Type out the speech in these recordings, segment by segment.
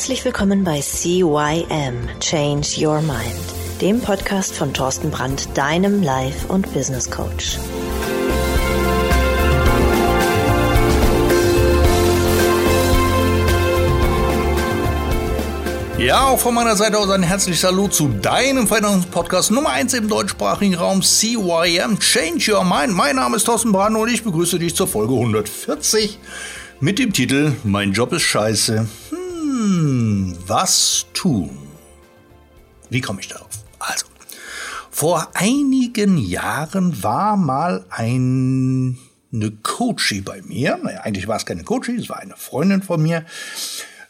Herzlich willkommen bei CYM Change Your Mind, dem Podcast von Thorsten Brandt, deinem Life- und Business Coach. Ja, auch von meiner Seite aus ein herzliches Hallo zu deinem Veränderungspodcast Nummer 1 im deutschsprachigen Raum CYM Change Your Mind. Mein Name ist Thorsten Brandt und ich begrüße dich zur Folge 140 mit dem Titel Mein Job ist scheiße. Hm, was tun? Wie komme ich darauf? Also, vor einigen Jahren war mal ein, eine Coachie bei mir. Naja, eigentlich war es keine Coachie, es war eine Freundin von mir.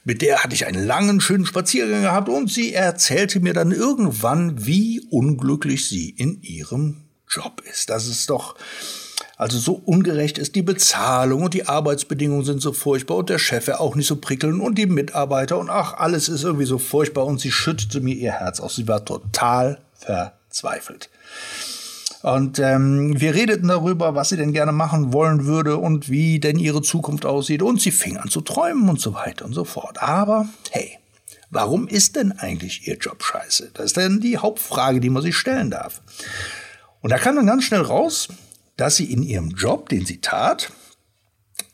Mit der hatte ich einen langen, schönen Spaziergang gehabt und sie erzählte mir dann irgendwann, wie unglücklich sie in ihrem Job ist. Das ist doch also so ungerecht ist die Bezahlung und die Arbeitsbedingungen sind so furchtbar und der Chef ja auch nicht so prickeln und die Mitarbeiter und ach, alles ist irgendwie so furchtbar und sie schüttete mir ihr Herz aus. Sie war total verzweifelt. Und ähm, wir redeten darüber, was sie denn gerne machen wollen würde und wie denn ihre Zukunft aussieht. Und sie fing an zu träumen und so weiter und so fort. Aber hey, warum ist denn eigentlich ihr Job scheiße? Das ist denn die Hauptfrage, die man sich stellen darf. Und da kam dann ganz schnell raus, dass sie in ihrem Job, den sie tat,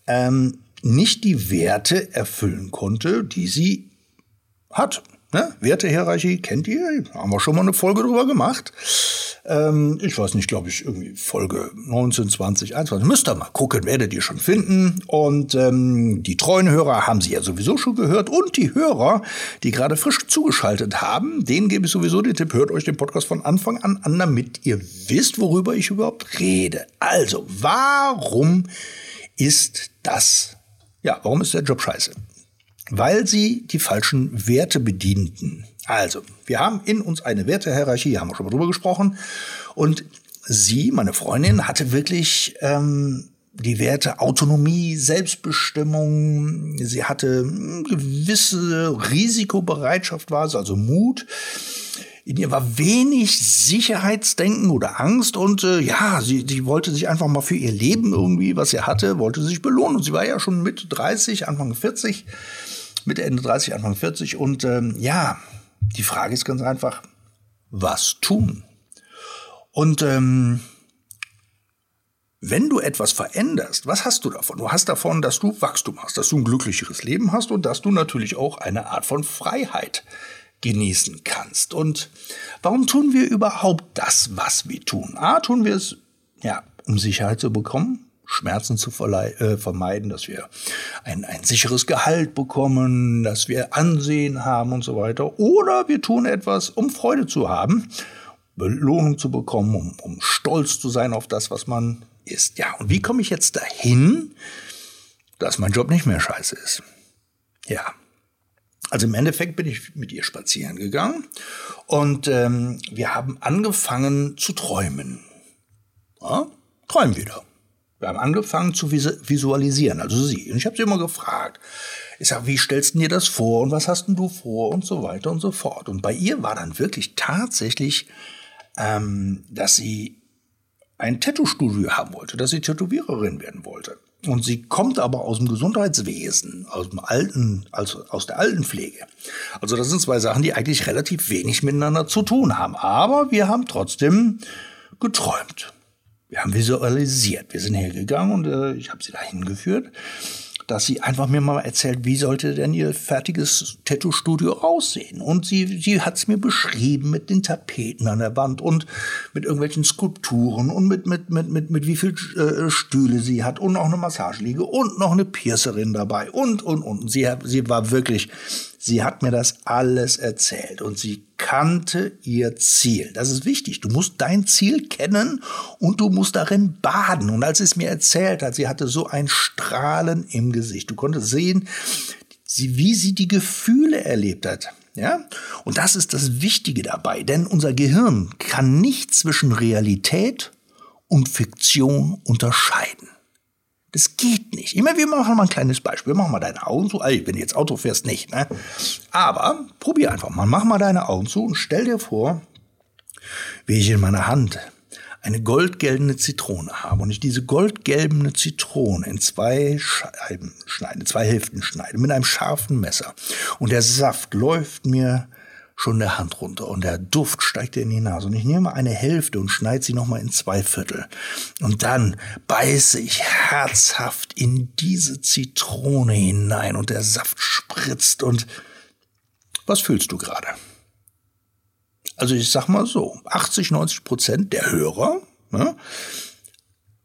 ähm, nicht die Werte erfüllen konnte, die sie hat. Ne? Wertehierarchie kennt ihr, haben wir schon mal eine Folge drüber gemacht. Ähm, ich weiß nicht, glaube ich, irgendwie Folge 19, 20, 21. Müsst ihr mal gucken, werdet ihr schon finden. Und ähm, die treuen Hörer haben sie ja sowieso schon gehört. Und die Hörer, die gerade frisch zugeschaltet haben, denen gebe ich sowieso den Tipp, hört euch den Podcast von Anfang an an, damit ihr wisst, worüber ich überhaupt rede. Also, warum ist das, ja, warum ist der Job scheiße? Weil sie die falschen Werte bedienten. Also, wir haben in uns eine Wertehierarchie, haben wir schon mal drüber gesprochen. Und sie, meine Freundin, hatte wirklich ähm, die Werte Autonomie, Selbstbestimmung. Sie hatte hm, gewisse Risikobereitschaft, war es, also Mut. In ihr war wenig Sicherheitsdenken oder Angst und äh, ja, sie, sie wollte sich einfach mal für ihr Leben irgendwie, was sie hatte, wollte sich belohnen. Und sie war ja schon Mitte 30, Anfang 40, Mitte, Ende 30, Anfang 40 und ähm, ja, die Frage ist ganz einfach, was tun? Und ähm, wenn du etwas veränderst, was hast du davon? Du hast davon, dass du Wachstum hast, dass du ein glücklicheres Leben hast und dass du natürlich auch eine Art von Freiheit genießen kannst. Und warum tun wir überhaupt das, was wir tun? A, tun wir es, ja, um Sicherheit zu bekommen. Schmerzen zu äh, vermeiden, dass wir ein, ein sicheres Gehalt bekommen, dass wir Ansehen haben und so weiter. Oder wir tun etwas, um Freude zu haben, Belohnung zu bekommen, um, um stolz zu sein auf das, was man ist. Ja, und wie komme ich jetzt dahin, dass mein Job nicht mehr scheiße ist? Ja. Also im Endeffekt bin ich mit ihr spazieren gegangen und ähm, wir haben angefangen zu träumen. Ja, träumen wieder. Wir haben angefangen zu visualisieren, also sie. Und ich habe sie immer gefragt, ich sag, wie stellst du dir das vor und was hast denn du vor und so weiter und so fort. Und bei ihr war dann wirklich tatsächlich, ähm, dass sie ein Tattoo-Studio haben wollte, dass sie Tätowiererin werden wollte. Und sie kommt aber aus dem Gesundheitswesen, aus dem alten, also aus der Altenpflege. Also das sind zwei Sachen, die eigentlich relativ wenig miteinander zu tun haben. Aber wir haben trotzdem geträumt. Wir haben visualisiert. Wir sind hergegangen und äh, ich habe sie dahin geführt, dass sie einfach mir mal erzählt, wie sollte denn ihr fertiges Tattoo-Studio aussehen. Und sie, sie hat es mir beschrieben mit den Tapeten an der Wand und mit irgendwelchen Skulpturen und mit, mit, mit, mit, mit wie viel äh, Stühle sie hat und noch eine Massageliege und noch eine Piercerin dabei und, und, und. Sie, sie war wirklich Sie hat mir das alles erzählt und sie kannte ihr Ziel. Das ist wichtig. Du musst dein Ziel kennen und du musst darin baden. Und als sie es mir erzählt hat, sie hatte so ein Strahlen im Gesicht. Du konntest sehen, wie sie die Gefühle erlebt hat. Ja? Und das ist das Wichtige dabei, denn unser Gehirn kann nicht zwischen Realität und Fiktion unterscheiden. Das geht nicht. Immer, wir machen mal ein kleines Beispiel. Mach mal deine Augen zu. Ey, wenn du jetzt Auto fährst, nicht, ne? Aber probier einfach mal. Mach mal deine Augen zu und stell dir vor, wie ich in meiner Hand eine goldgelbene Zitrone habe und ich diese goldgelbene Zitrone in zwei Scheiben schneide, zwei Hälften schneide mit einem scharfen Messer und der Saft läuft mir schon der Hand runter und der Duft steigt in die Nase und ich nehme eine Hälfte und schneide sie nochmal in zwei Viertel und dann beiße ich herzhaft in diese Zitrone hinein und der Saft spritzt und was fühlst du gerade? Also ich sag mal so, 80, 90 Prozent der Hörer ne,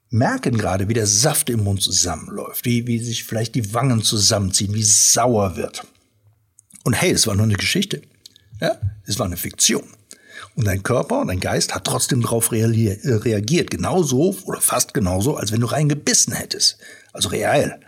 merken gerade, wie der Saft im Mund zusammenläuft, wie, wie sich vielleicht die Wangen zusammenziehen, wie sauer wird. Und hey, es war nur eine Geschichte. Ja, es war eine Fiktion. Und dein Körper und dein Geist hat trotzdem darauf reagiert. Genauso oder fast genauso, als wenn du reingebissen hättest. Also real.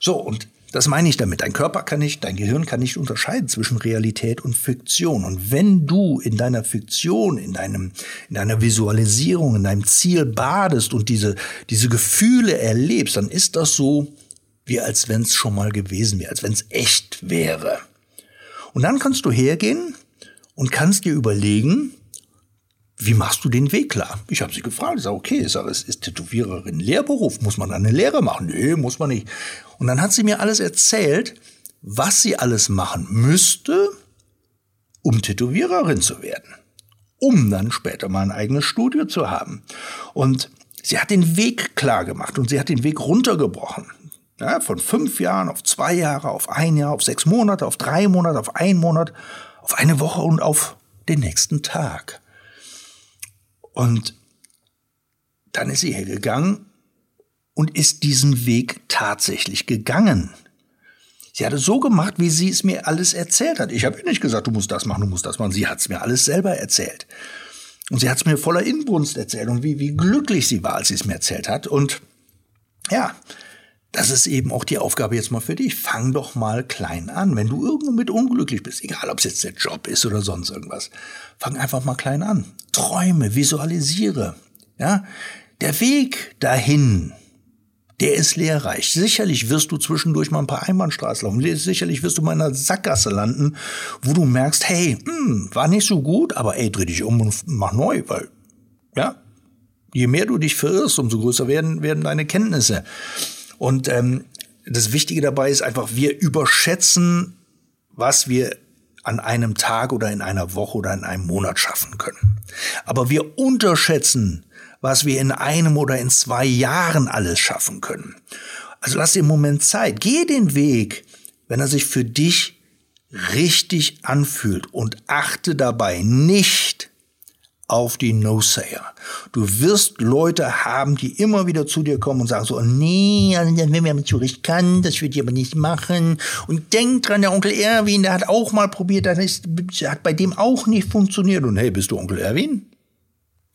So, und das meine ich damit. Dein Körper kann nicht, dein Gehirn kann nicht unterscheiden zwischen Realität und Fiktion. Und wenn du in deiner Fiktion, in deinem, in deiner Visualisierung, in deinem Ziel badest und diese, diese Gefühle erlebst, dann ist das so, wie als wenn es schon mal gewesen wäre, als wenn es echt wäre. Und dann kannst du hergehen und kannst dir überlegen, wie machst du den Weg klar? Ich habe sie gefragt, ich sage, okay, ich sage, es ist Tätowiererin Lehrberuf, muss man eine Lehre machen? Nee, muss man nicht. Und dann hat sie mir alles erzählt, was sie alles machen müsste, um Tätowiererin zu werden, um dann später mal ein eigenes Studio zu haben. Und sie hat den Weg klar gemacht und sie hat den Weg runtergebrochen. Ja, von fünf Jahren auf zwei Jahre, auf ein Jahr, auf sechs Monate, auf drei Monate, auf einen Monat, auf eine Woche und auf den nächsten Tag. Und dann ist sie hergegangen und ist diesen Weg tatsächlich gegangen. Sie hat es so gemacht, wie sie es mir alles erzählt hat. Ich habe ihr nicht gesagt, du musst das machen, du musst das machen. Sie hat es mir alles selber erzählt. Und sie hat es mir voller Inbrunst erzählt und wie, wie glücklich sie war, als sie es mir erzählt hat. Und ja, das ist eben auch die Aufgabe jetzt mal für dich. Fang doch mal klein an. Wenn du irgendwo mit unglücklich bist, egal ob es jetzt der Job ist oder sonst irgendwas, fang einfach mal klein an. Träume, visualisiere. Ja, der Weg dahin, der ist lehrreich. Sicherlich wirst du zwischendurch mal ein paar Einbahnstraßen laufen. Sicherlich wirst du mal in einer Sackgasse landen, wo du merkst, hey, hm, war nicht so gut, aber ey, dreh dich um und mach neu, weil, ja, je mehr du dich verirrst, umso größer werden, werden deine Kenntnisse. Und ähm, das Wichtige dabei ist einfach, wir überschätzen, was wir an einem Tag oder in einer Woche oder in einem Monat schaffen können. Aber wir unterschätzen, was wir in einem oder in zwei Jahren alles schaffen können. Also lass dir im Moment Zeit. Geh den Weg, wenn er sich für dich richtig anfühlt und achte dabei nicht auf die No-Sayer. Du wirst Leute haben, die immer wieder zu dir kommen und sagen so, nee, also wenn man mit Zürich kann, das würde ich aber nicht machen. Und denk dran, der Onkel Erwin, der hat auch mal probiert, das ist, hat bei dem auch nicht funktioniert. Und hey, bist du Onkel Erwin?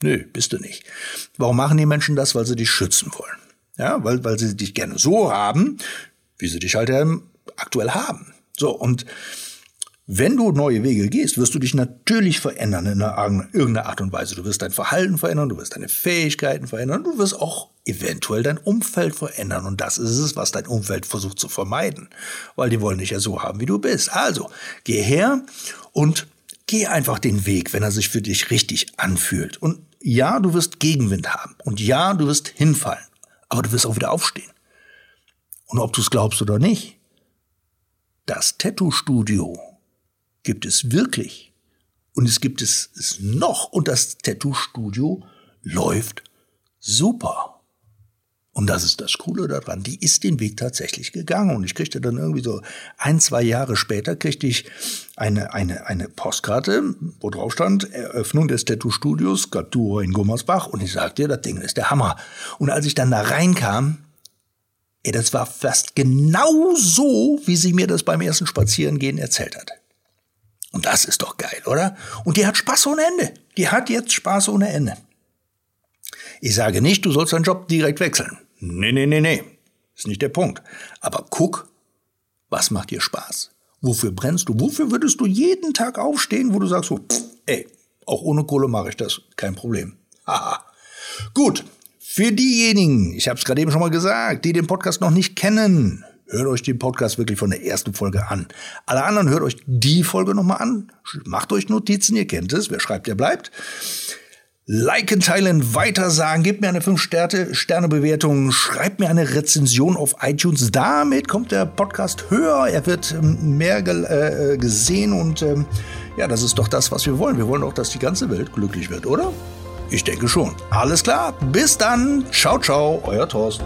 Nö, bist du nicht. Warum machen die Menschen das? Weil sie dich schützen wollen. Ja, weil, weil sie dich gerne so haben, wie sie dich halt ähm, aktuell haben. So, und wenn du neue Wege gehst, wirst du dich natürlich verändern in irgendeiner Art und Weise. Du wirst dein Verhalten verändern, du wirst deine Fähigkeiten verändern, du wirst auch eventuell dein Umfeld verändern. Und das ist es, was dein Umfeld versucht zu vermeiden, weil die wollen dich ja so haben, wie du bist. Also, geh her und geh einfach den Weg, wenn er sich für dich richtig anfühlt. Und ja, du wirst Gegenwind haben. Und ja, du wirst hinfallen. Aber du wirst auch wieder aufstehen. Und ob du es glaubst oder nicht, das Tattoo-Studio gibt es wirklich. Und es gibt es, es noch. Und das Tattoo-Studio läuft super. Und das ist das Coole daran. Die ist den Weg tatsächlich gegangen. Und ich kriegte dann irgendwie so ein, zwei Jahre später kriegte ich eine, eine, eine Postkarte, wo drauf stand, Eröffnung des Tattoo-Studios, Skulptur in Gummersbach. Und ich sagte, das Ding ist der Hammer. Und als ich dann da reinkam, ey, das war fast genau so, wie sie mir das beim ersten Spazierengehen erzählt hat. Und das ist doch geil, oder? Und die hat Spaß ohne Ende. Die hat jetzt Spaß ohne Ende. Ich sage nicht, du sollst deinen Job direkt wechseln. Nee, nee, nee, nee. Ist nicht der Punkt. Aber guck, was macht dir Spaß? Wofür brennst du? Wofür würdest du jeden Tag aufstehen, wo du sagst so, pff, ey, auch ohne Kohle mache ich das, kein Problem. Haha. Gut, für diejenigen, ich habe es gerade eben schon mal gesagt, die den Podcast noch nicht kennen, Hört euch den Podcast wirklich von der ersten Folge an. Alle anderen hört euch die Folge nochmal an. Macht euch Notizen, ihr kennt es. Wer schreibt, der bleibt. liken, teilen, weitersagen, gebt mir eine 5-Sterne-Bewertung, schreibt mir eine Rezension auf iTunes. Damit kommt der Podcast höher, er wird ähm, mehr äh, gesehen und ähm, ja, das ist doch das, was wir wollen. Wir wollen doch, dass die ganze Welt glücklich wird, oder? Ich denke schon. Alles klar, bis dann. Ciao, ciao, euer Thorsten.